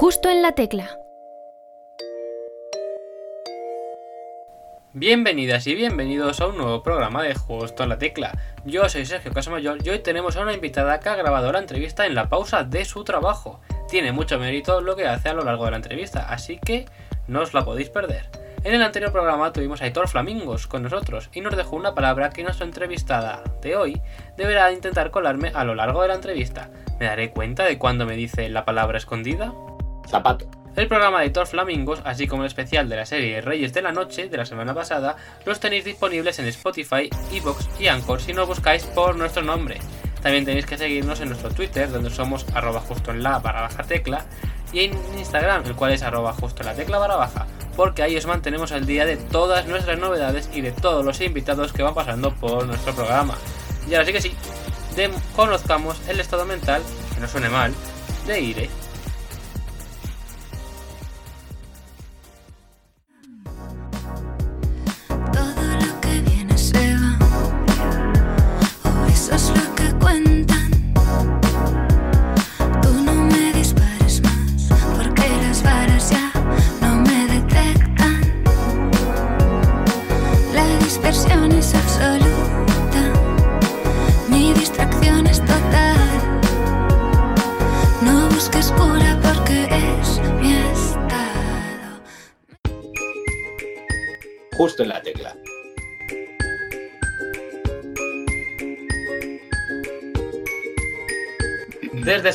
Justo en la tecla. Bienvenidas y bienvenidos a un nuevo programa de Justo en la Tecla. Yo soy Sergio Casamayor y hoy tenemos a una invitada que ha grabado la entrevista en la pausa de su trabajo. Tiene mucho mérito lo que hace a lo largo de la entrevista, así que no os la podéis perder. En el anterior programa tuvimos a Hitor Flamingos con nosotros y nos dejó una palabra que nuestra entrevistada de hoy deberá intentar colarme a lo largo de la entrevista. ¿Me daré cuenta de cuándo me dice la palabra escondida? El programa de Hitor Flamingos, así como el especial de la serie Reyes de la Noche de la semana pasada, los tenéis disponibles en Spotify, Evox y Anchor si nos buscáis por nuestro nombre. También tenéis que seguirnos en nuestro Twitter, donde somos arroba justo en la barra baja tecla, y en Instagram, el cual es arroba justo en la tecla barra baja, porque ahí os mantenemos al día de todas nuestras novedades y de todos los invitados que van pasando por nuestro programa. Y ahora sí que sí, conozcamos el estado mental, que no suene mal, de Ire.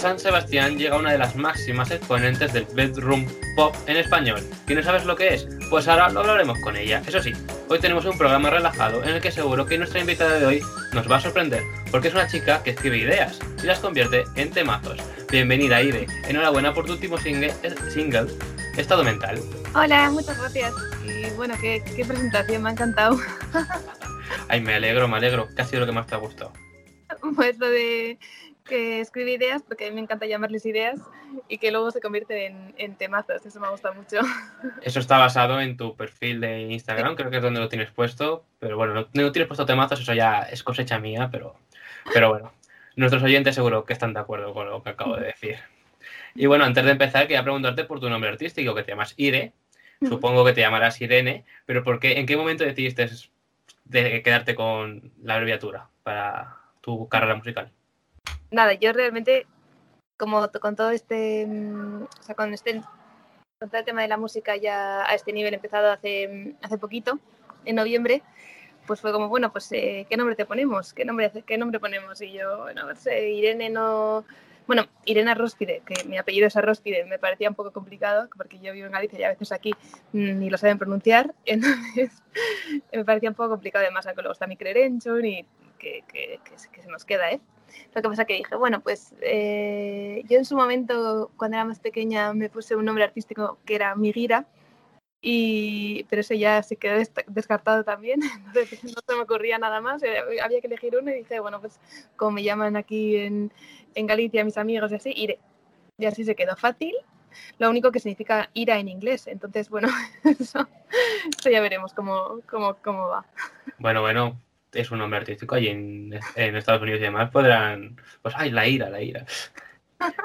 San Sebastián llega una de las máximas exponentes del bedroom pop en español. ¿Que no sabes lo que es? Pues ahora lo hablaremos con ella. Eso sí, hoy tenemos un programa relajado en el que seguro que nuestra invitada de hoy nos va a sorprender, porque es una chica que escribe ideas y las convierte en temazos. Bienvenida, Ire. Enhorabuena por tu último single, eh, single Estado Mental. Hola, muchas gracias. Y bueno, qué, qué presentación, me ha encantado. Ay, me alegro, me alegro. ¿Qué ha sido lo que más te ha gustado? Pues lo de que escribe ideas, porque a mí me encanta llamarles ideas, y que luego se convierten en, en temazos. Eso me gusta mucho. Eso está basado en tu perfil de Instagram, creo que es donde lo tienes puesto, pero bueno, no, no tienes puesto temazos, eso ya es cosecha mía, pero, pero bueno, nuestros oyentes seguro que están de acuerdo con lo que acabo de decir. Y bueno, antes de empezar, quería preguntarte por tu nombre artístico, que te llamas Ire, supongo que te llamarás Irene, pero ¿por qué, ¿en qué momento decidiste de quedarte con la abreviatura para tu carrera musical? Nada, yo realmente, como con todo este, mm, o sea, con este, con todo el tema de la música ya a este nivel empezado hace, mm, hace poquito, en noviembre, pues fue como, bueno, pues, eh, ¿qué nombre te ponemos? ¿Qué nombre, qué nombre ponemos? Y yo, bueno, pues, eh, Irene no... Bueno, Irene Arróspide, que mi apellido es Arróspide, me parecía un poco complicado, porque yo vivo en Galicia y a veces aquí mm, ni lo saben pronunciar, entonces me parecía un poco complicado, además, que luego está mi Crerenchon y que, que, que se nos queda, ¿eh? Lo que pasa que dije, bueno, pues eh, yo en su momento, cuando era más pequeña, me puse un nombre artístico que era Migira, y, pero eso ya se quedó descartado también, entonces no se me ocurría nada más, eh, había que elegir uno y dije, bueno, pues como me llaman aquí en, en Galicia mis amigos y así, iré. Y así se quedó fácil, lo único que significa ira en inglés, entonces bueno, eso, eso ya veremos cómo, cómo, cómo va. Bueno, bueno, es un nombre artístico allí en, en Estados Unidos y demás podrán, pues, ay, la ira, la ira.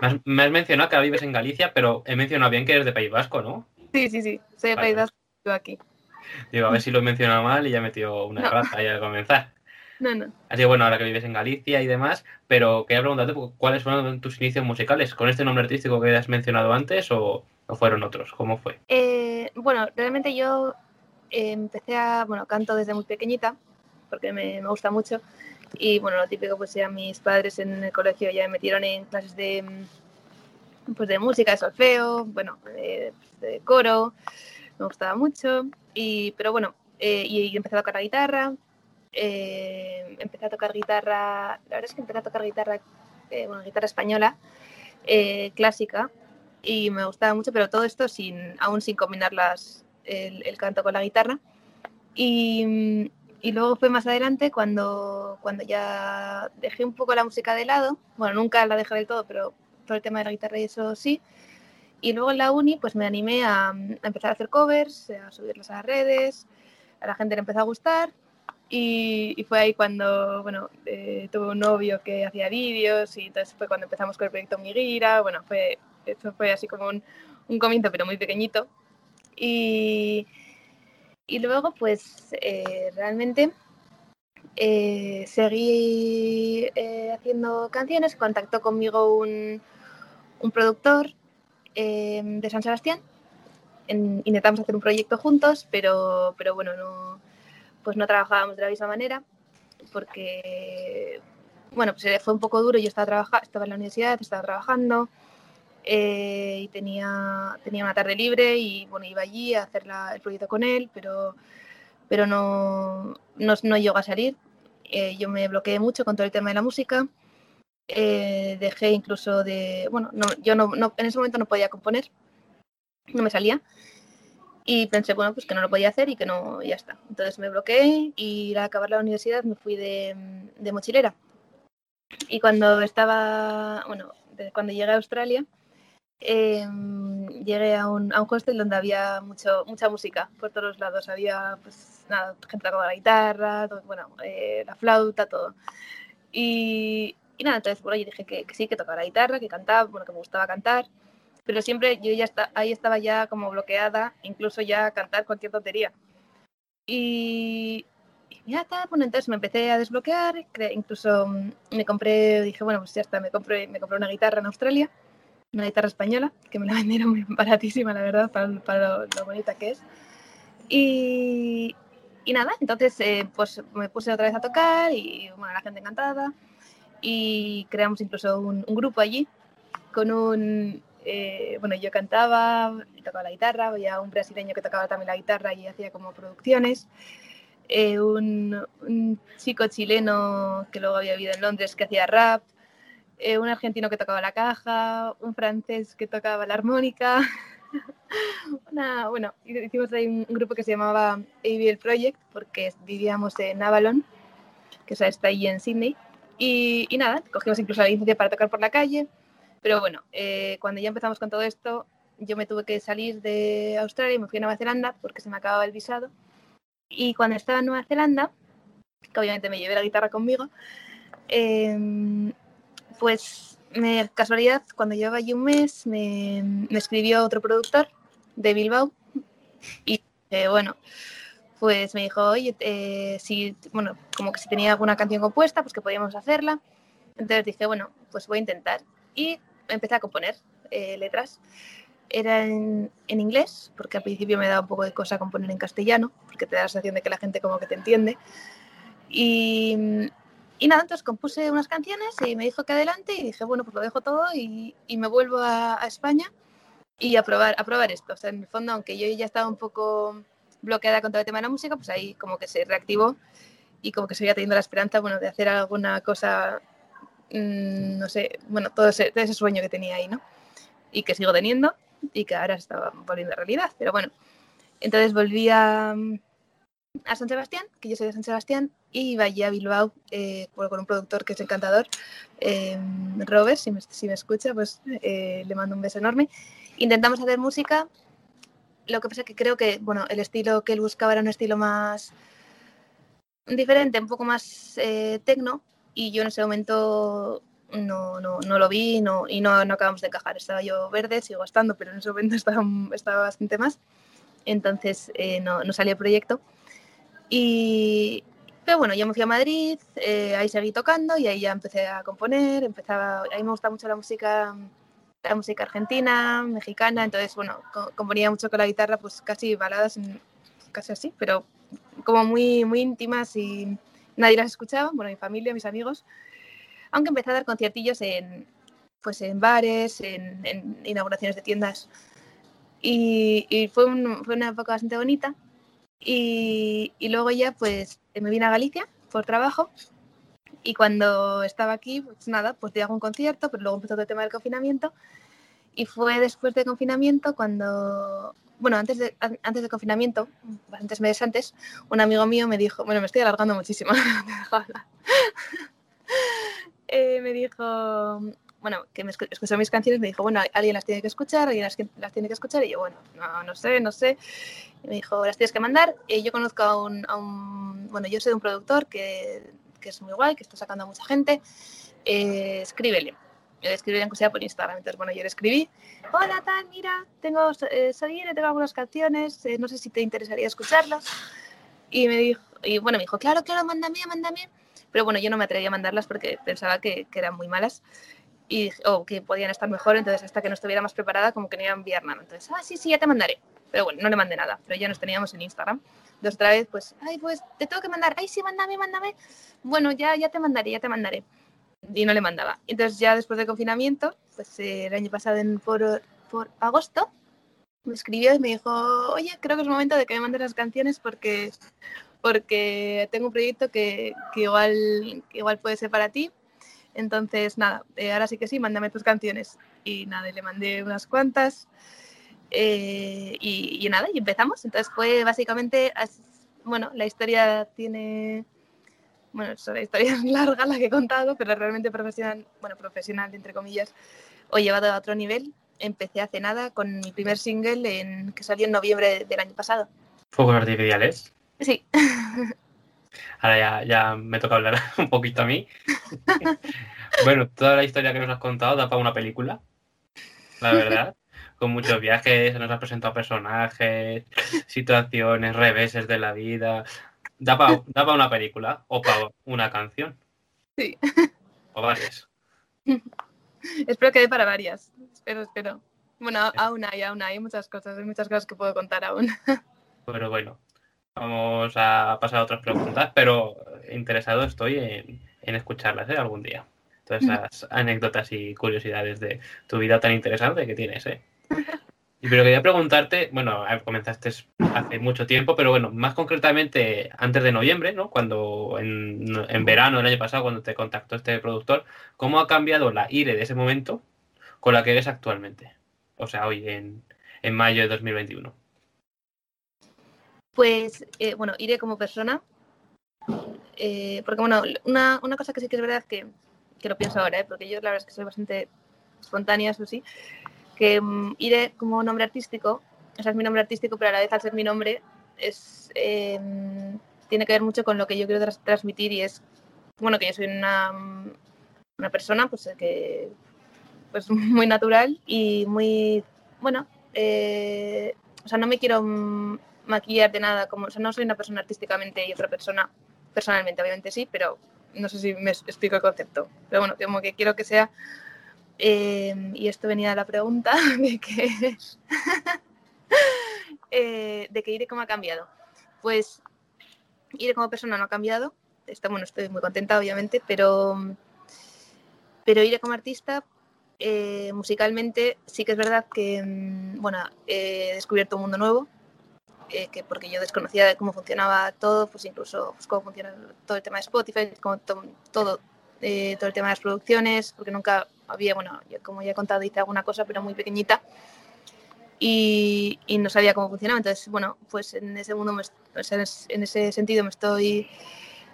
Me has, me has mencionado que ahora vives en Galicia, pero he mencionado bien que eres de País Vasco, ¿no? Sí, sí, sí, soy de Vale. País Vasco, yo aquí. Digo, a ver si lo he mencionado mal y ya he metido una No. raza ahí al comenzar. No, no. Así que bueno, ahora que vives en Galicia y demás, pero quería preguntarte cuáles fueron tus inicios musicales, con este nombre artístico que has mencionado antes o, o fueron otros, ¿cómo fue? Eh, bueno, realmente yo eh, empecé a, bueno, canto desde muy pequeñita, porque me, me gusta mucho. Y bueno, lo típico, pues ya mis padres en el colegio ya me metieron en clases de, mm, pues de música, de solfeo, bueno, de, de coro, me gustaba mucho. Y, pero bueno, eh, y, empecé a tocar la guitarra, eh, empecé a tocar guitarra, la verdad es que empecé a tocar guitarra, eh, bueno, guitarra española, eh, clásica, y me gustaba mucho, pero todo esto sin, aún sin combinar las, el, el canto con la guitarra. Y, y luego fue más adelante cuando, cuando ya dejé un poco la música de lado, bueno, nunca la dejé del todo, pero todo el tema de la guitarra y eso sí. Y luego en la uni pues me animé a, a empezar a hacer covers, a subirlos a las redes, a la gente le empezó a gustar y, y fue ahí cuando, bueno, eh, tuve un novio que hacía vídeos y entonces fue cuando empezamos con el proyecto Migira, bueno, fue, eso fue así como un, un comienzo, pero muy pequeñito. Y, y luego, pues eh, realmente eh, seguí eh, haciendo canciones. Contactó conmigo un, un productor eh, de San Sebastián. En- intentamos hacer un proyecto juntos, pero, pero bueno, no, pues no trabajábamos de la misma manera porque bueno, pues fue un poco duro. Yo estaba, trabaja estaba en la universidad, estaba trabajando eh, y tenía, tenía una tarde libre y bueno, iba allí a hacer la- el proyecto con él, pero, pero no, no, no llegó a salir. Eh, yo me bloqueé mucho con todo el tema de la música. Eh, dejé incluso de, bueno, no, yo no, no- en ese momento no podía componer, no me salía. Y pensé, bueno, pues que no lo podía hacer y que no, ya está. Entonces me bloqueé y al acabar la universidad me fui de, de mochilera. Y cuando estaba, bueno, cuando llegué a Australia, eh, llegué a un, a un hostel donde había mucho, mucha música por todos lados. Había, pues, nada, gente tocando la guitarra, todo- bueno, eh, la flauta, todo. Y, y nada, entonces, bueno, yo dije que, que sí, que tocaba la guitarra, que cantaba, bueno, que me gustaba cantar. Pero siempre yo ya está, ahí estaba ya como bloqueada, incluso ya cantar cualquier tontería. Y, ya está, bueno, entonces me empecé a desbloquear, incluso mm, me compré, dije, bueno, pues ya está, me compré, me compré una guitarra en Australia, una guitarra española, que me la vendieron muy baratísima, la verdad, para, para lo, lo bonita que es. Y, y nada, entonces eh, pues me puse otra vez a tocar y bueno, la gente encantada. Y creamos incluso un, un grupo allí con un, eh, bueno, yo cantaba, tocaba la guitarra, había un brasileño que tocaba también la guitarra y hacía como producciones, eh, un, un chico chileno que luego había vivido en Londres que hacía rap, eh, un argentino que tocaba la caja, un francés que tocaba la armónica. Bueno, hicimos ahí un grupo que se llamaba ABL Project porque vivíamos en Avalon, que está ahí en Sydney. Y, y nada, cogimos incluso la licencia para tocar por la calle. Pero bueno, eh, cuando ya empezamos con todo esto, yo me tuve que salir de Australia y me fui a Nueva Zelanda porque se me acababa el visado. Y cuando estaba en Nueva Zelanda, que obviamente me llevé la guitarra conmigo, eh, pues casualidad, cuando llevaba allí un mes, me, me escribió otro productor de Bilbao y eh, bueno, pues me dijo, oye, eh, si, bueno, como que si tenía alguna canción compuesta, pues que podíamos hacerla. Entonces dije, bueno, pues voy a intentar. Y empecé a componer eh, letras. Era en, en, inglés, porque al principio me daba un poco de cosa componer en castellano, porque te da la sensación de que la gente como que te entiende. Y, y nada, entonces compuse unas canciones y me dijo que adelante y dije, bueno, pues lo dejo todo y, y me vuelvo a, a, España y a probar, a probar esto. O sea, en el fondo, aunque yo ya estaba un poco bloqueada con todo el tema de la música, pues ahí como que se reactivó y como que seguía teniendo la esperanza, bueno, de hacer alguna cosa, mmm, no sé, bueno, todo ese, todo ese sueño que tenía ahí, ¿no? Y que sigo teniendo y que ahora estaba volviendo realidad. Pero bueno, entonces volví a, a San Sebastián, que yo soy de San Sebastián, y allí a Bilbao eh, con un productor que es encantador, eh, Robert, si me, si me, escucha, pues eh, le mando un beso enorme. Intentamos hacer música, lo que pasa es que creo que, bueno, el estilo que él buscaba era un estilo más diferente, un poco más eh, tecno, y yo en ese momento no, no, no lo vi no, y no, no acabamos de encajar. Estaba yo verde, sigo estando, pero en ese momento estaba, estaba bastante más. Entonces eh, no, no salió el proyecto. Y, pero bueno, yo me fui a Madrid, eh, ahí seguí tocando y ahí ya empecé a componer, empezaba, a mí me gusta mucho la música, la música argentina, mexicana, entonces bueno, co componía mucho con la guitarra, pues casi baladas, casi así, pero como muy, muy íntimas y nadie las escuchaba, bueno, mi familia, mis amigos, aunque empecé a dar conciertillos en, pues en bares, en, en inauguraciones de tiendas y, y fue, un, fue, una época bastante bonita. Y, y, luego ya pues me vine a Galicia por trabajo y cuando estaba aquí, pues nada, pues di algún concierto, pero luego empezó todo el tema del confinamiento y fue después del confinamiento cuando, bueno, antes, de, antes del confinamiento, bastantes meses antes, un amigo mío me dijo, bueno, me estoy alargando muchísimo, eh, me dijo, bueno, que me escuchó mis canciones, me dijo, bueno, alguien las tiene que escuchar, alguien las, las tiene que escuchar, y yo, bueno, no, no sé, no sé. Y me dijo, las tienes que mandar. Y yo conozco a un, a un bueno, yo soy de un productor que, que, es muy guay, que está sacando a mucha gente, eh, escríbele. le escribir aunque por Instagram. Entonces, bueno, yo le escribí, hola tal, mira, tengo, eh, soy tengo algunas canciones, eh, no sé si te interesaría escucharlas. Y me dijo, y bueno, me dijo, claro, claro, mándame, mándame. Pero bueno, yo no me atreví a mandarlas porque pensaba que, que eran muy malas y, o que podían estar mejor, entonces hasta que no estuviera más preparada como que no iba a enviar nada. Entonces, ah, sí, sí, ya te mandaré. Pero bueno, no le mandé nada, pero ya nos teníamos en Instagram. Entonces otra vez, pues, ay, pues te tengo que mandar, ay, sí, mándame, mándame. Bueno, ya, ya te mandaré, ya te mandaré. Y no le mandaba. Entonces ya después del confinamiento, pues eh, el año pasado en, por, por agosto, me escribió y me dijo, oye, creo que es momento de que me mandes las canciones porque, porque tengo un proyecto que, que igual, que igual puede ser para ti entonces, nada, eh, ahora sí que sí, mándame tus canciones. Y nada, le mandé unas cuantas. eh, y, y nada, y empezamos. Entonces fue básicamente, bueno, la historia tiene, bueno, es una historia larga la que he contado, pero realmente profesional, bueno, profesional, entre comillas, o llevado a otro nivel. Empecé hace nada con mi primer single en, que salió en noviembre del año pasado. Fuegos artificiales. Sí, Ahora ya, ya me toca hablar un poquito a mí. bueno, toda la historia que nos has contado da para una película, la verdad. Con muchos viajes, nos has presentado personajes, situaciones, reveses de la vida. Da para pa una película o para una canción. Sí. O varias. espero que dé para varias. Espero, espero. Bueno, aún hay, aún hay muchas cosas, hay muchas cosas que puedo contar aún. Pero bueno, vamos a pasar a otras preguntas, pero interesado estoy en, en escucharlas ¿eh? algún día. Todas esas anécdotas y curiosidades de tu vida tan interesante que tienes, ¿eh? Y pero quería preguntarte, bueno, comenzaste hace mucho tiempo, pero bueno, más concretamente antes de noviembre, ¿no? Cuando en, en verano del año pasado, cuando te contactó este productor, ¿cómo ha cambiado la IRE de ese momento con la que eres actualmente? O sea, hoy en, en mayo de 2021. Pues, eh, bueno, iré como persona. eh, porque, bueno, una, una cosa que sí que es verdad que, que lo pienso ahora, ¿eh? porque yo la verdad es que soy bastante espontánea, eso sí, que mm, iré como nombre artístico, o sea, es mi nombre artístico, pero a la vez al ser mi nombre, es, eh, tiene que ver mucho con lo que yo quiero transmitir y es, bueno, que yo soy una, una persona, pues, que, pues, muy natural y muy, bueno, o sea, no me quiero mm, maquillar de nada, como, o sea, no soy una persona artísticamente y otra persona personalmente, obviamente sí, pero no sé si me explico el concepto. Pero bueno, como que quiero que sea, eh, y esto venía de la pregunta de que, eh, de que Ire cómo ha cambiado. Pues Ire como persona no ha cambiado, está, bueno, estoy muy contenta obviamente, pero, pero Ire como artista eh, musicalmente sí que es verdad que mm, bueno, he descubierto un mundo nuevo, eh, que porque yo desconocía de cómo funcionaba todo, pues incluso pues, cómo funciona todo el tema de Spotify, cómo to- todo, eh, todo el tema de las producciones, porque nunca había, bueno, yo como ya he contado, hice alguna cosa, pero muy pequeñita. Y, y no sabía cómo funcionaba. Entonces, bueno, pues en ese mundo, me o sea, en es- en ese sentido me estoy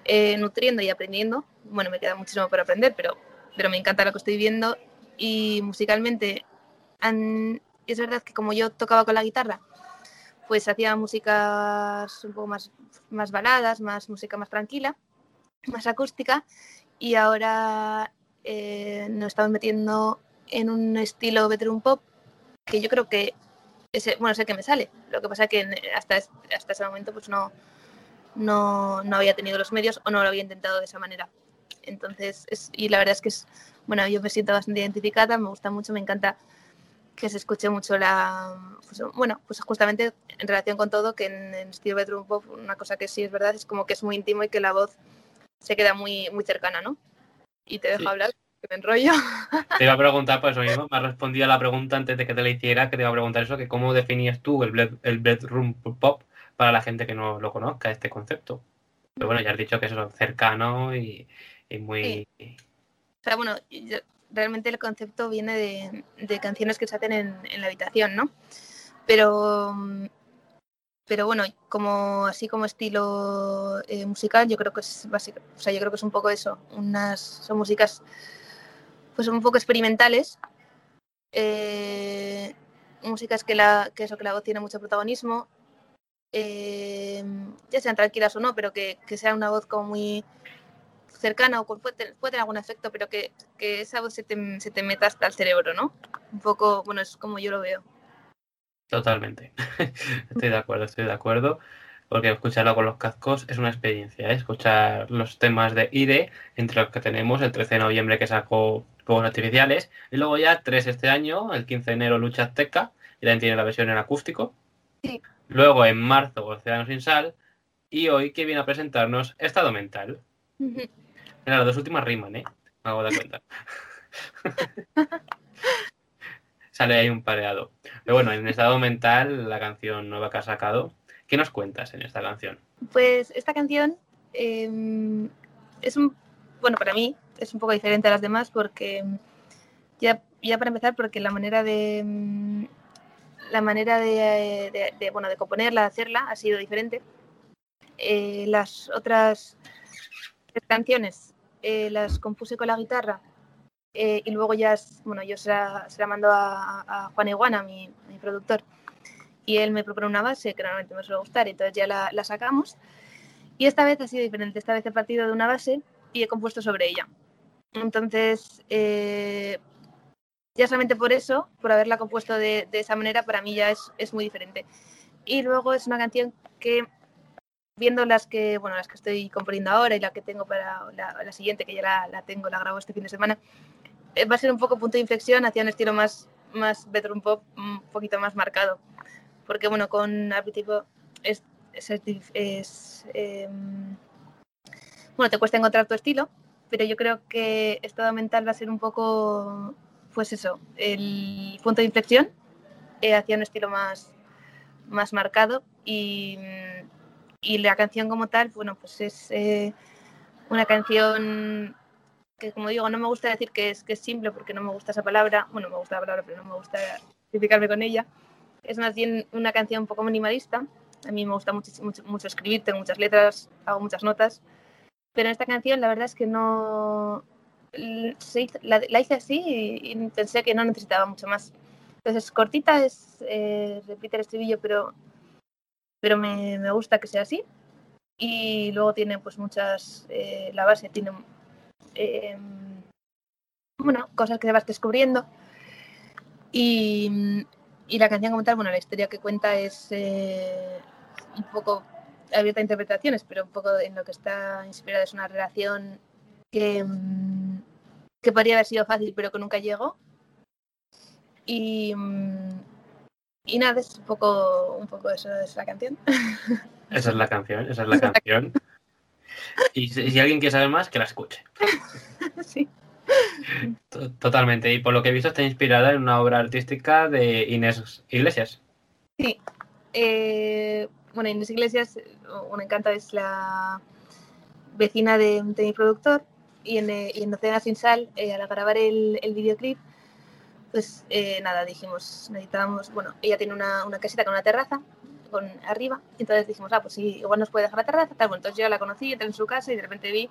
eh, nutriendo y aprendiendo. Bueno, me queda muchísimo por aprender, pero, pero me encanta lo que estoy viendo. Y musicalmente, han- es verdad que como yo tocaba con la guitarra, pues hacía músicas un poco más, más baladas, más música más tranquila, más acústica. Y ahora eh, nos estamos metiendo en un estilo bedroom pop que yo creo que ese, bueno, sé que me sale. Lo que pasa es que hasta, es- hasta ese momento pues no, no, no había tenido los medios o no lo había intentado de esa manera. Entonces, es, y la verdad es que es, bueno, yo me siento bastante identificada, me gusta mucho, me encanta que se escuche mucho la, pues, bueno, pues justamente en relación con todo, que en, en estilo bedroom pop, una cosa que sí es verdad es como que es muy íntimo y que la voz se queda muy, muy cercana, ¿no? Y te dejo Sí. hablar, que me enrollo. Te iba a preguntar eso mismo, me has respondido a la pregunta antes de que te la hiciera, que te iba a preguntar eso, que cómo definías tú el, el bedroom pop para la gente que no lo conozca, este concepto. Pero bueno, ya has dicho que eso es cercano y, y muy... O sea, bueno, yo- realmente el concepto viene de, de canciones que se hacen en, en la habitación, ¿no? Pero, pero bueno, como así como estilo eh, musical, yo creo que es básico, o sea, yo creo que es un poco eso, unas son músicas pues un poco experimentales, eh, músicas que la que eso que la voz tiene mucho protagonismo, eh, ya sean tranquilas o no, pero que, que sea una voz como muy cercana o puede, tener- puede tener algún efecto, pero que, que esa voz se te, se te meta hasta el cerebro, ¿no? Un poco, bueno, es como yo lo veo. Totalmente. Estoy de acuerdo, estoy de acuerdo. Porque escucharlo con los cascos es una experiencia. ¿eh? Escuchar los temas de IDE, entre los que tenemos el 13 de noviembre que sacó Fuegos Artificiales, y luego ya tres este año, el 15 de enero Lucha Azteca, y también tiene la versión en acústico. Sí. Luego en marzo Océano sin sal, y hoy que viene a presentarnos Estado Mental. Mira, las dos últimas riman, ¿eh? Me hago de cuenta. Sale ahí un pareado. Pero bueno, en estado mental, la canción nueva que ha sacado. ¿Qué nos cuentas en esta canción? Pues esta canción eh, es un, bueno, para mí es un poco diferente a las demás porque ya, ya para empezar, porque la manera de mm, la manera de, de- de, bueno, de componerla, de hacerla, ha sido diferente. Eh, las otras canciones eh, las compuse con la guitarra eh, y luego ya, bueno, yo se la, se la mando a, a Juan Iguana, mi, mi productor, y él me propone una base que normalmente me suele gustar, entonces ya la, la sacamos. Y esta vez ha sido diferente, esta vez he partido de una base y he compuesto sobre ella. Entonces, eh, ya solamente por eso, por haberla compuesto de, de esa manera, para mí ya es, es muy diferente. Y luego es una canción que, viendo las que, bueno, las que estoy componiendo ahora y la que tengo para la, la siguiente, que ya la, la tengo, la grabo este fin de semana, eh, va a ser un poco punto de inflexión hacia un estilo más, más bedroom pop, un poquito más marcado. Porque, bueno, con Aperitivo es, es, es, em, bueno, te cuesta encontrar tu estilo, pero yo creo que estado mental va a ser un poco, pues eso, el punto de inflexión eh, hacia un estilo más, más marcado y, mm, y la canción como tal, bueno, pues es eh, una canción que como digo, no me gusta decir que es, que es simple porque no me gusta esa palabra, bueno, me gusta la palabra, pero no me gusta identificarme con ella. Es bien una canción un poco minimalista. A mí me gusta mucho, mucho, mucho escribir, tengo muchas letras, hago muchas notas. Pero en esta canción la verdad es que no... la, la hice así y, y pensé que no necesitaba mucho más. Entonces, cortita es, eh, repite el estribillo, pero, pero me, me gusta que sea así. Y luego tiene pues muchas... eh, la base tiene... eh, bueno, cosas que vas descubriendo. Y, y la canción como tal, bueno, la historia que cuenta es eh, un poco abierta a interpretaciones, pero un poco en lo que está inspirada es una relación que, mm, que podría haber sido fácil, pero que nunca llegó. Y, mm, y nada, es un poco, un poco eso es la canción. Esa es la canción, esa es la canción. Y si, si alguien quiere saber más, que la escuche. sí. To- Totalmente. Y por lo que he visto, está inspirada en una obra artística de Inés Iglesias. Sí. Eh, bueno, Inés Iglesias, eh, un encanto, es la vecina de, de mi productor y en, eh, y en Océano Sin Sal, eh, al grabar el, el videoclip, pues eh, nada, dijimos, necesitábamos, bueno, ella tiene una, una casita con una terraza con arriba, entonces dijimos, ah, pues sí, igual nos puede dejar la terraza, tal, bueno, entonces yo la conocí, entré en su casa y de repente vi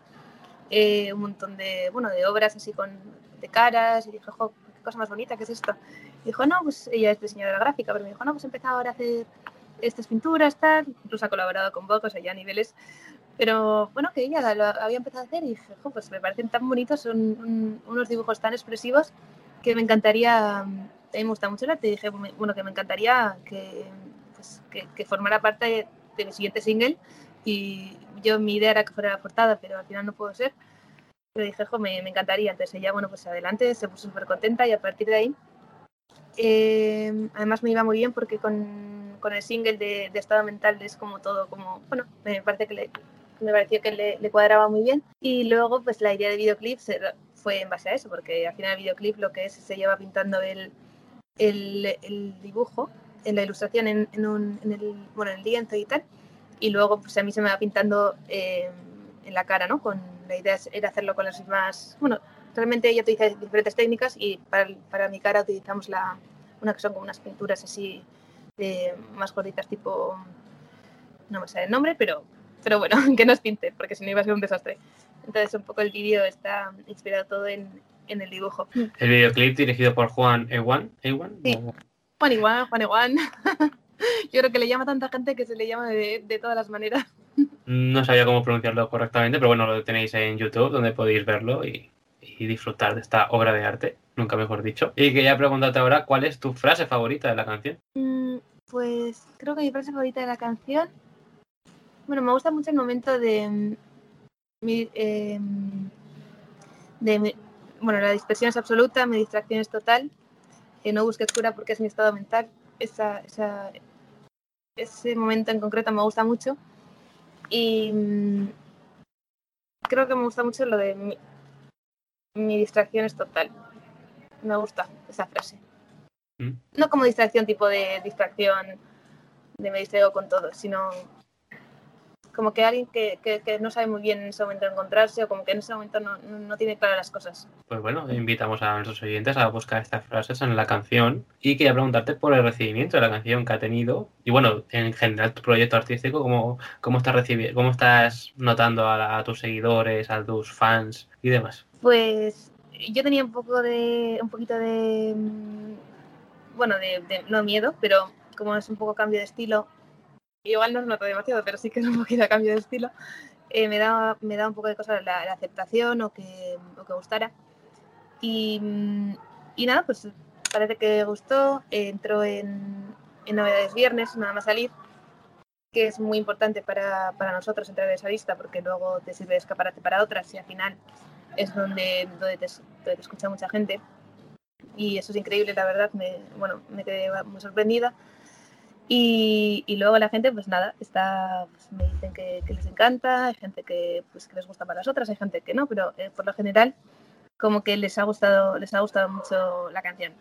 eh, un montón de, bueno, de obras así con, de caras y dije, jo, qué cosa más bonita, ¿qué es esto? Y dijo, no, pues ella es diseñadora gráfica, pero me dijo, no, pues he empezado ahora a hacer estas pinturas, tal, incluso ha colaborado con Vogue, o sea, ya a niveles, pero bueno, que ella lo había empezado a hacer y dije, jo, pues me parecen tan bonitos, son un- unos dibujos tan expresivos que me encantaría, me gusta mucho el arte, y dije, bueno, que me encantaría que, pues, que, que formara parte de, mi siguiente single y yo mi idea era que fuera la portada, pero al final no pudo ser. Pero dije, jo, me, me encantaría. Entonces ella, bueno, pues adelante, se puso súper contenta y a partir de ahí, eh, además me iba muy bien porque con, con el single de, de, Estado Mental es como todo, como, bueno, me parece que le, me pareció que le, le, cuadraba muy bien. Y luego, pues la idea de videoclip se, fue en base a eso, porque al final el videoclip lo que es, se lleva pintando el, el, el dibujo, en la ilustración en, en, un, en, el, bueno, en el lienzo y tal. Y luego, pues a mí se me va pintando eh, en la cara, ¿no? Con la idea era hacerlo con las mismas, bueno, realmente ella utiliza diferentes técnicas y para, para mi cara utilizamos la, una que son como unas pinturas así de más gorditas tipo, no me sale el nombre, pero, pero bueno, que no es Pinter, porque si no iba a ser un desastre. Entonces un poco el vídeo está inspirado todo en, en, el dibujo. El videoclip dirigido por Juan Ewan. ¿Ewan? Sí. Juan Iguan, Juan Iguan. Yo creo que le llama tanta gente que se le llama de, de todas las maneras. No sabía cómo pronunciarlo correctamente, pero bueno, lo tenéis en YouTube donde podéis verlo y, y disfrutar de esta obra de arte, nunca mejor dicho. Y quería preguntarte ahora cuál es tu frase favorita de la canción. Mm, Pues creo que mi frase favorita de la canción. Bueno, me gusta mucho el momento de. Eh, de mi- bueno, la dispersión es absoluta, mi distracción es total. Que no busques cura porque es mi estado mental. Esa, esa, ese momento en concreto me gusta mucho. Y mm, creo que me gusta mucho lo de mi, mi distracción es total. Me gusta esa frase. Mm. No como distracción, tipo de distracción de me distraigo con todo, sino como que alguien que, que- que no sabe muy bien en ese momento encontrarse o como que en ese momento no, no- tiene claras las cosas. Pues bueno, invitamos a nuestros oyentes a buscar estas frases en la canción y quería preguntarte por el recibimiento de la canción que ha tenido y bueno, en general tu proyecto artístico, ¿cómo, cómo, estás, recibi- cómo estás notando a, la- a tus seguidores, a tus fans y demás? Pues yo tenía un poco de, un poquito de, mm, bueno, de, de- no miedo, pero como es un poco cambio de estilo, igual no se nota demasiado, pero sí que es un poquito de cambio de estilo, eh, me, da, me da un poco de cosa la, la aceptación o que, o que gustara. Y, mm, y nada, pues parece que gustó, eh, entró en, en novedades viernes, nada más salir, que es muy importante para, para nosotros entrar en esa lista porque luego te sirve de escaparate para otras y al final es donde, donde, te, donde te escucha mucha gente. Y eso es increíble, la verdad. Me, bueno, me quedé muy sorprendida. Y, y luego la gente, pues nada, está, pues me dicen que, que les encanta, hay gente que, pues, que les gusta para las otras, hay gente que no, pero eh, por lo general como que les ha gustado, les ha gustado mucho la canción.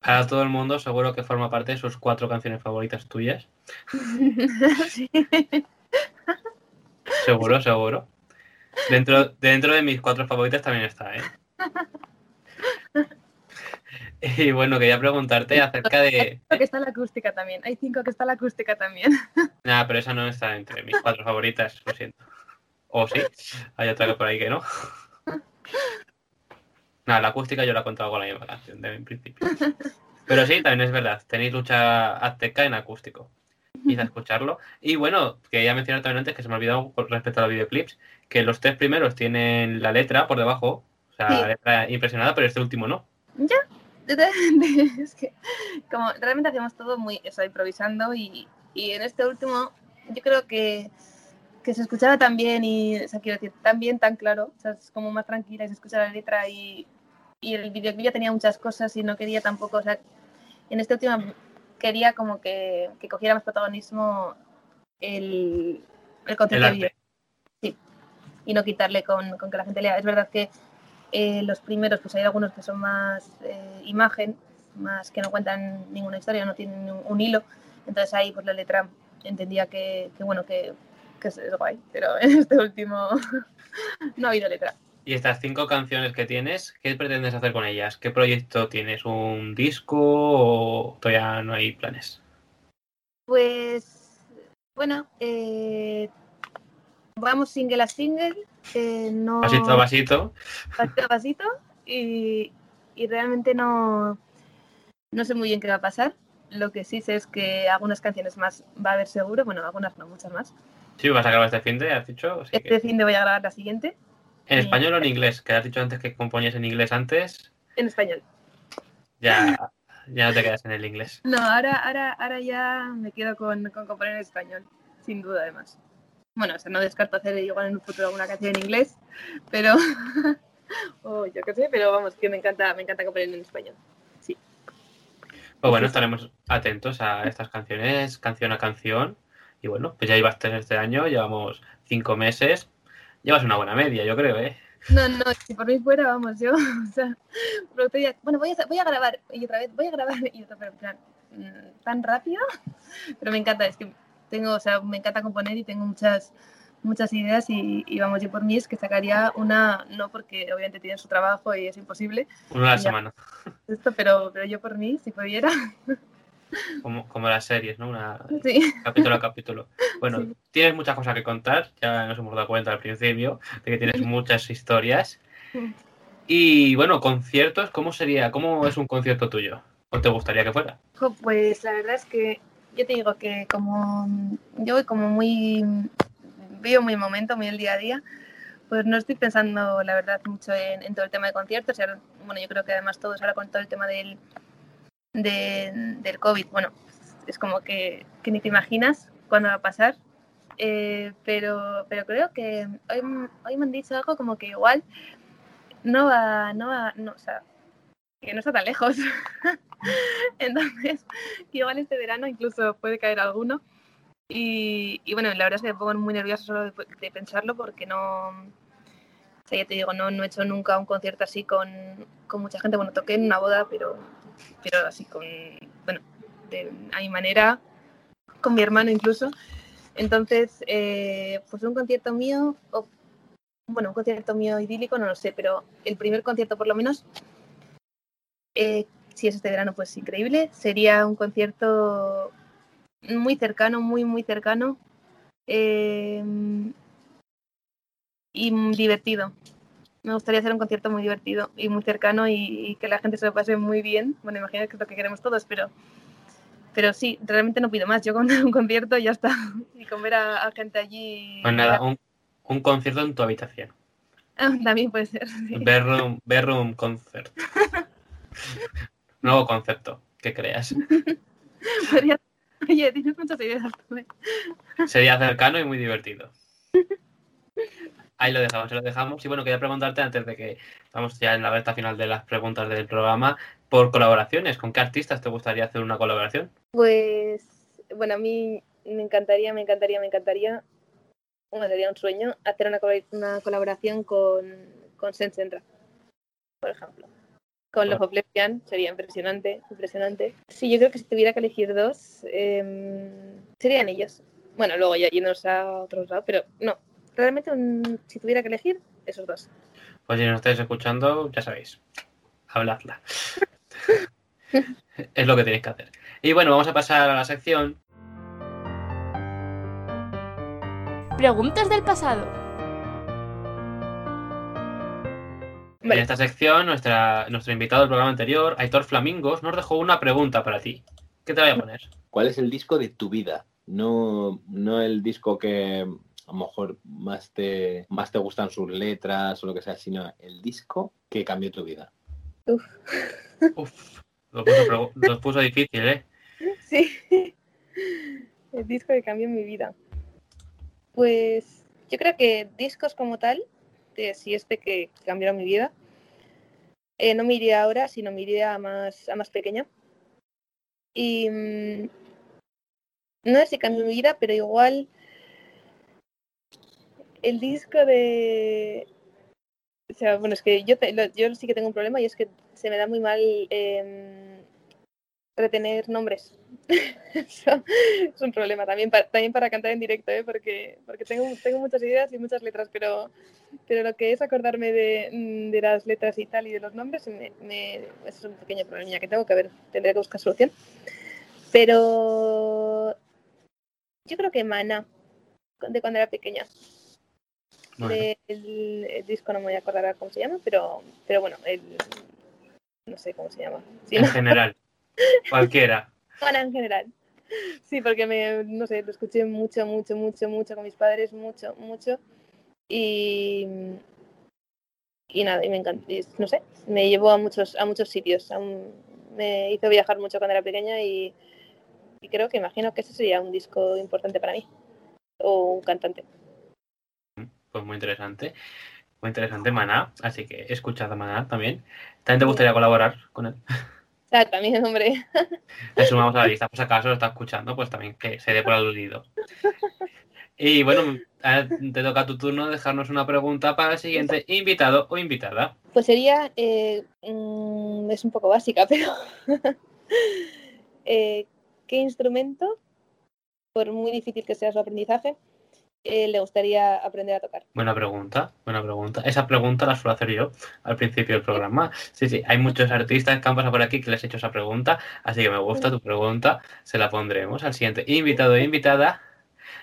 Para todo el mundo seguro que forma parte de sus cuatro canciones favoritas tuyas. Sí. Seguro, seguro. Dentro, dentro de mis cuatro favoritas también está, ¿eh? Y bueno, quería preguntarte acerca de... Cinco que está la acústica también. Hay cinco que está la acústica también. Nada, pero esa no está entre mis cuatro favoritas, lo siento. ¿O sí? Hay otra que por ahí que no. Nada, la acústica yo la he contado con la misma canción, de en principio. Pero sí, también es verdad, tenéis lucha azteca en acústico. A escucharlo. Y bueno, quería mencionar también antes que se me ha olvidado con respecto a los videoclips, que los tres primeros tienen la letra por debajo, o sea, Sí. la letra impresionada, pero este último no. es que como realmente hacemos todo muy o sea, improvisando y, y en este último yo creo que, que se escuchaba tan bien y o sea, quiero decir tan bien tan claro o sea, es como más tranquila y se escucha la letra y, y el videoclip ya tenía muchas cosas y no quería tampoco o sea en este último quería como que, que cogiera más protagonismo el, el concepto El de arte. video. Sí. Y no quitarle con, con que la gente lea. Es verdad que eh, los primeros, pues hay algunos que son más eh, imagen, más que no cuentan ninguna historia, no tienen un, un hilo. Entonces ahí pues la letra entendía que, que bueno, que, que es, es guay, pero en este último no ha habido letra. Y estas cinco canciones que tienes, ¿qué pretendes hacer con ellas? ¿Qué proyecto tienes? ¿Un disco o todavía no hay planes? Pues bueno, eh, vamos single a single, eh, no Pasito a pasito. pasito a pasito y, y realmente no, no sé muy bien qué va a pasar. Lo que sí sé es que algunas canciones más va a haber seguro, bueno, algunas no, muchas más. Sí, vas a grabar este fin de, has dicho. Así que- Este fin de voy a grabar la siguiente ¿En español o en inglés? Que has dicho antes que componías en inglés antes. en español. Ya, ya no te quedas en el inglés. No, ahora, ahora, ahora ya me quedo con, con componer en español, sin duda además. Bueno, o sea, no descarto hacer igual en un futuro alguna canción en inglés, pero o yo qué sé, pero vamos, que me encanta, me encanta componer en español. Pues bueno, estaremos atentos a estas canciones, canción a canción. Y bueno, pues ya ibas tres este año, llevamos cinco meses. Llevas una buena media, yo creo, ¿eh? No, no, si por mí fuera, vamos, yo, o sea, bueno, voy a, voy a grabar, y otra vez, voy a grabar, y otra vez, mm, tan rápido, pero me encanta, es que tengo, o sea, me encanta componer y tengo muchas, muchas ideas y, y vamos, yo por mí es que sacaría una, no porque obviamente tienen su trabajo y es imposible Una a la semana. esto, pero, pero yo por mí, si pudiera, Como, como las series, ¿no? Una, sí, capítulo a capítulo. Bueno, Sí. tienes muchas cosas que contar, ya nos hemos dado cuenta al principio de que tienes muchas historias. Y bueno, conciertos, ¿cómo sería? ¿Cómo es un concierto tuyo? ¿O te gustaría que fuera? Pues la verdad es que yo te digo que como yo voy como muy vivo muy momento, muy el día a día. Pues no estoy pensando, la verdad, mucho en, todo el tema de conciertos. bueno, yo creo que además todos ahora con todo el tema del, de- del COVID, bueno, es como que, que ni te imaginas cuándo va a pasar. Eh, pero, pero creo que hoy, hoy me han dicho algo como que igual no va, no va, no, o sea, que no está tan lejos. Entonces, igual este verano incluso puede caer alguno. Y, bueno, la verdad es que me pongo muy nerviosa solo de, pensarlo porque no, o sea, ya te digo, no, no he hecho nunca un concierto así con, con mucha gente. Bueno, toqué en una boda, pero, pero así con, bueno, a mi manera, con mi hermano incluso. Entonces, eh, pues un concierto mío, bueno, un concierto mío idílico, no lo sé, pero el primer concierto por lo menos, eh, si es este verano, pues increíble, sería un concierto muy cercano, muy, muy cercano. eh, y divertido. Me gustaría hacer un concierto muy divertido y muy cercano y, y que la gente se lo pase muy bien. Bueno, imagino que es lo que queremos todos, pero, pero sí, realmente no pido más. Yo con un concierto ya está. Y con ver a, a gente allí. Pues nada, un, un concierto en tu habitación. Ah, También puede ser. sí. Bedroom, bedroom concert. Nuevo concepto que creas. Podría- Oye, tienes muchas ideas. Sería cercano y muy divertido. Ahí lo dejamos, lo dejamos. Y bueno, quería preguntarte antes de que estamos ya en la recta final de las preguntas del programa, por colaboraciones, ¿con qué artistas te gustaría hacer una colaboración? Pues, bueno, a mí me encantaría, me encantaría, me encantaría, bueno, sería un sueño, hacer una, col- una colaboración con, con Sensentra, por ejemplo. Con los. Oplesian sería impresionante, impresionante. Sí, yo creo que si tuviera que elegir dos, em, serían ellos. Bueno, luego ya yéndonos a otros lados, pero no, realmente un- si tuviera que elegir, esos dos. Pues si nos estáis escuchando, ya sabéis, habladla. es lo que tenéis que hacer. Y bueno, vamos a pasar a la sección Preguntas del pasado. En esta sección, nuestra, nuestro invitado del programa anterior, Aitor Flamingos, nos dejó una pregunta para ti. ¿Qué te voy a poner? ¿Cuál es el disco de tu vida? No, no el disco que a lo mejor más te, más te gustan sus letras o lo que sea, sino el disco que cambió tu vida. Uf, lo puso, pregu- lo puso difícil, ¿eh? Sí, el disco que cambió mi vida. Pues yo creo que discos como tal, si este que cambió mi vida, eh, no me iría ahora, sino me iría a más, a más pequeña. Y mm, no sé si cambió mi vida, pero igual el disco de... O sea, bueno, es que yo, te- yo sí que tengo un problema y es que se me da muy mal em, retener nombres. Es un problema también para, también para cantar en directo, ¿eh? porque, porque tengo, tengo muchas ideas y muchas letras, pero, pero lo que es acordarme de, mm, de las letras y tal y de los nombres, me, me- es un pequeño problema que tengo que ver, tendré que buscar solución. Pero yo creo que Mana, de cuando era pequeña. Bueno, el, el disco no me voy a acordar cómo se llama, pero, pero bueno, el, no sé cómo se llama. Sí, en no, general, cualquiera. Mana en general. Sí, porque me, no sé, lo escuché mucho, mucho, mucho, mucho con mis padres, mucho, mucho. Y, y nada, y me encantó, y, no sé, me llevó a muchos, a muchos sitios. a un- me hizo viajar mucho cuando era pequeña y, y creo que imagino que ese sería un disco importante para mí. O un cantante. Pues muy interesante. Muy interesante, Maná. Así que he escuchado a Maná también. ¿También te gustaría colaborar con él? Ah, también, hombre. Le sumamos a la lista. Pues acaso lo está escuchando, pues también que se dé por aludido. Y bueno, te toca tu turno dejarnos una pregunta para el siguiente invitado o invitada. Pues sería, eh, mm, es un poco básica, pero eh, ¿qué instrumento, por muy difícil que sea su aprendizaje, eh, le gustaría aprender a tocar? Buena pregunta, buena pregunta. Esa pregunta la suelo hacer yo al principio del programa. Sí, sí, hay muchos artistas que han pasado por aquí que les he hecho esa pregunta, así que me gusta tu pregunta, se la pondremos al siguiente invitado e invitada.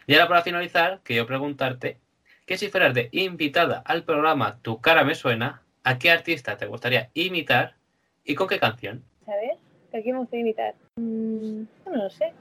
Y ahora para finalizar, quiero preguntarte que si fueras de invitada al programa Tu cara me suena, ¿a qué artista te gustaría imitar y con qué canción? A ver, ¿a quién me gustaría imitar? Mm, no lo sé.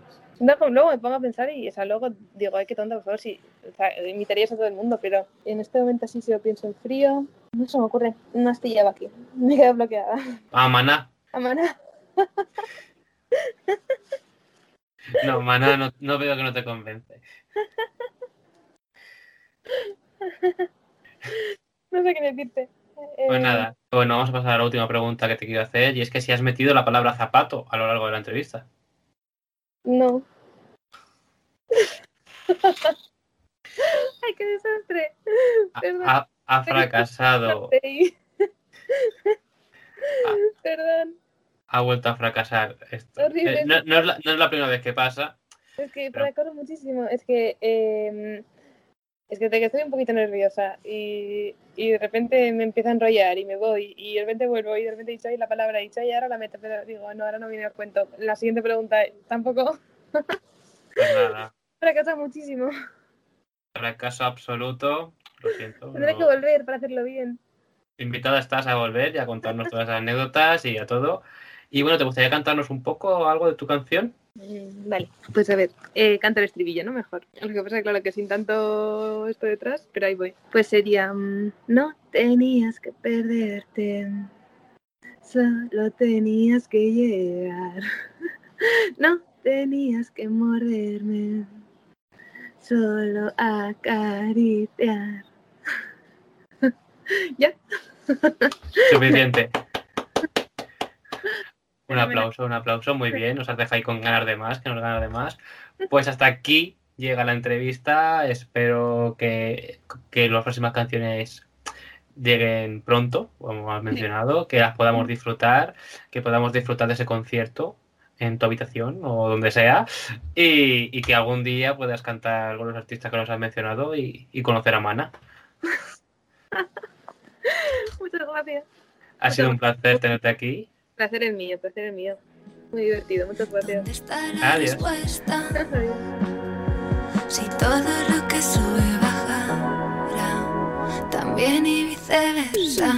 No, luego me pongo a pensar y o sea, luego digo, ay, qué tonta, por favor, si o sea, imitarías a todo el mundo, pero en este momento así si lo pienso en frío, no se me ocurre, una astilla aquí, me quedo bloqueada. Ah, Maná. A Maná, No, Maná, no, no veo que no te convence. no sé qué decirte. Pues Eh, nada, bueno, vamos a pasar a la última pregunta que te quiero hacer, y es que si has metido la palabra zapato a lo largo de la entrevista. No. Ay, qué desastre. Ha, Perdón. ha- ha fracasado. Perdón. ha vuelto a fracasar. Esto. Horrible. Eh, no, no es la, no es la primera vez que pasa. Es que Pero- recuerdo muchísimo. Es que eh, es que, que estoy un poquito nerviosa y, y de repente me empiezo a enrollar y me voy y de repente vuelvo y de repente he dicho ahí la palabra he dicho y ahora la meto, pero digo, no, ahora no viene al cuento. La siguiente pregunta tampoco Pues nada, fracasa muchísimo. fracaso absoluto. Lo siento. Tendré no- que volver para hacerlo bien. Invitada estás a volver y a contarnos todas las anécdotas y a todo. Y bueno, ¿te gustaría cantarnos un poco algo de tu canción? Mm, Vale, pues a ver, eh, canto el estribillo, ¿no? Mejor. Lo que pasa es claro, que sin tanto esto detrás, pero ahí voy. Pues sería, mm, no tenías que perderte, solo tenías que llegar. No tenías que morderme, solo acariciar. ¿Ya? Suficiente. Un aplauso, un aplauso, muy bien. Nos has dejado ahí con ganas de más, que nos ganas de más. Pues hasta aquí llega la entrevista. Espero que, que las próximas canciones lleguen pronto, como has mencionado, que las podamos disfrutar, que podamos disfrutar de ese concierto en tu habitación o donde sea y, y que algún día puedas cantar con los artistas que nos has mencionado y, y conocer a Mana. Muchas gracias. Ha sido un placer tenerte aquí. Placer es mío, placer es mío. Muy divertido, muchas gracias. ¿Dónde está la Adiós. Si todo lo que sube bajará, también y viceversa.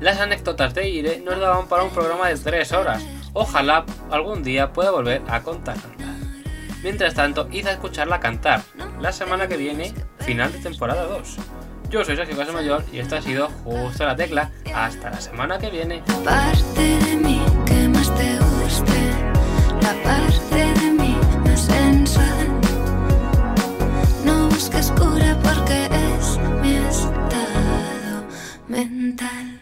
Las anécdotas de Ire nos daban para un programa de 3 horas. Ojalá algún día pueda volver a contárnosla. Mientras tanto, id a escucharla cantar. La semana que viene, final de temporada 2. Yo soy Sergio Casamayor y esto ha sido Justo la Tecla. Hasta la semana que viene. Parte de mí que más te guste, la parte de mí más sensual. No busques cura porque es mi estado mental.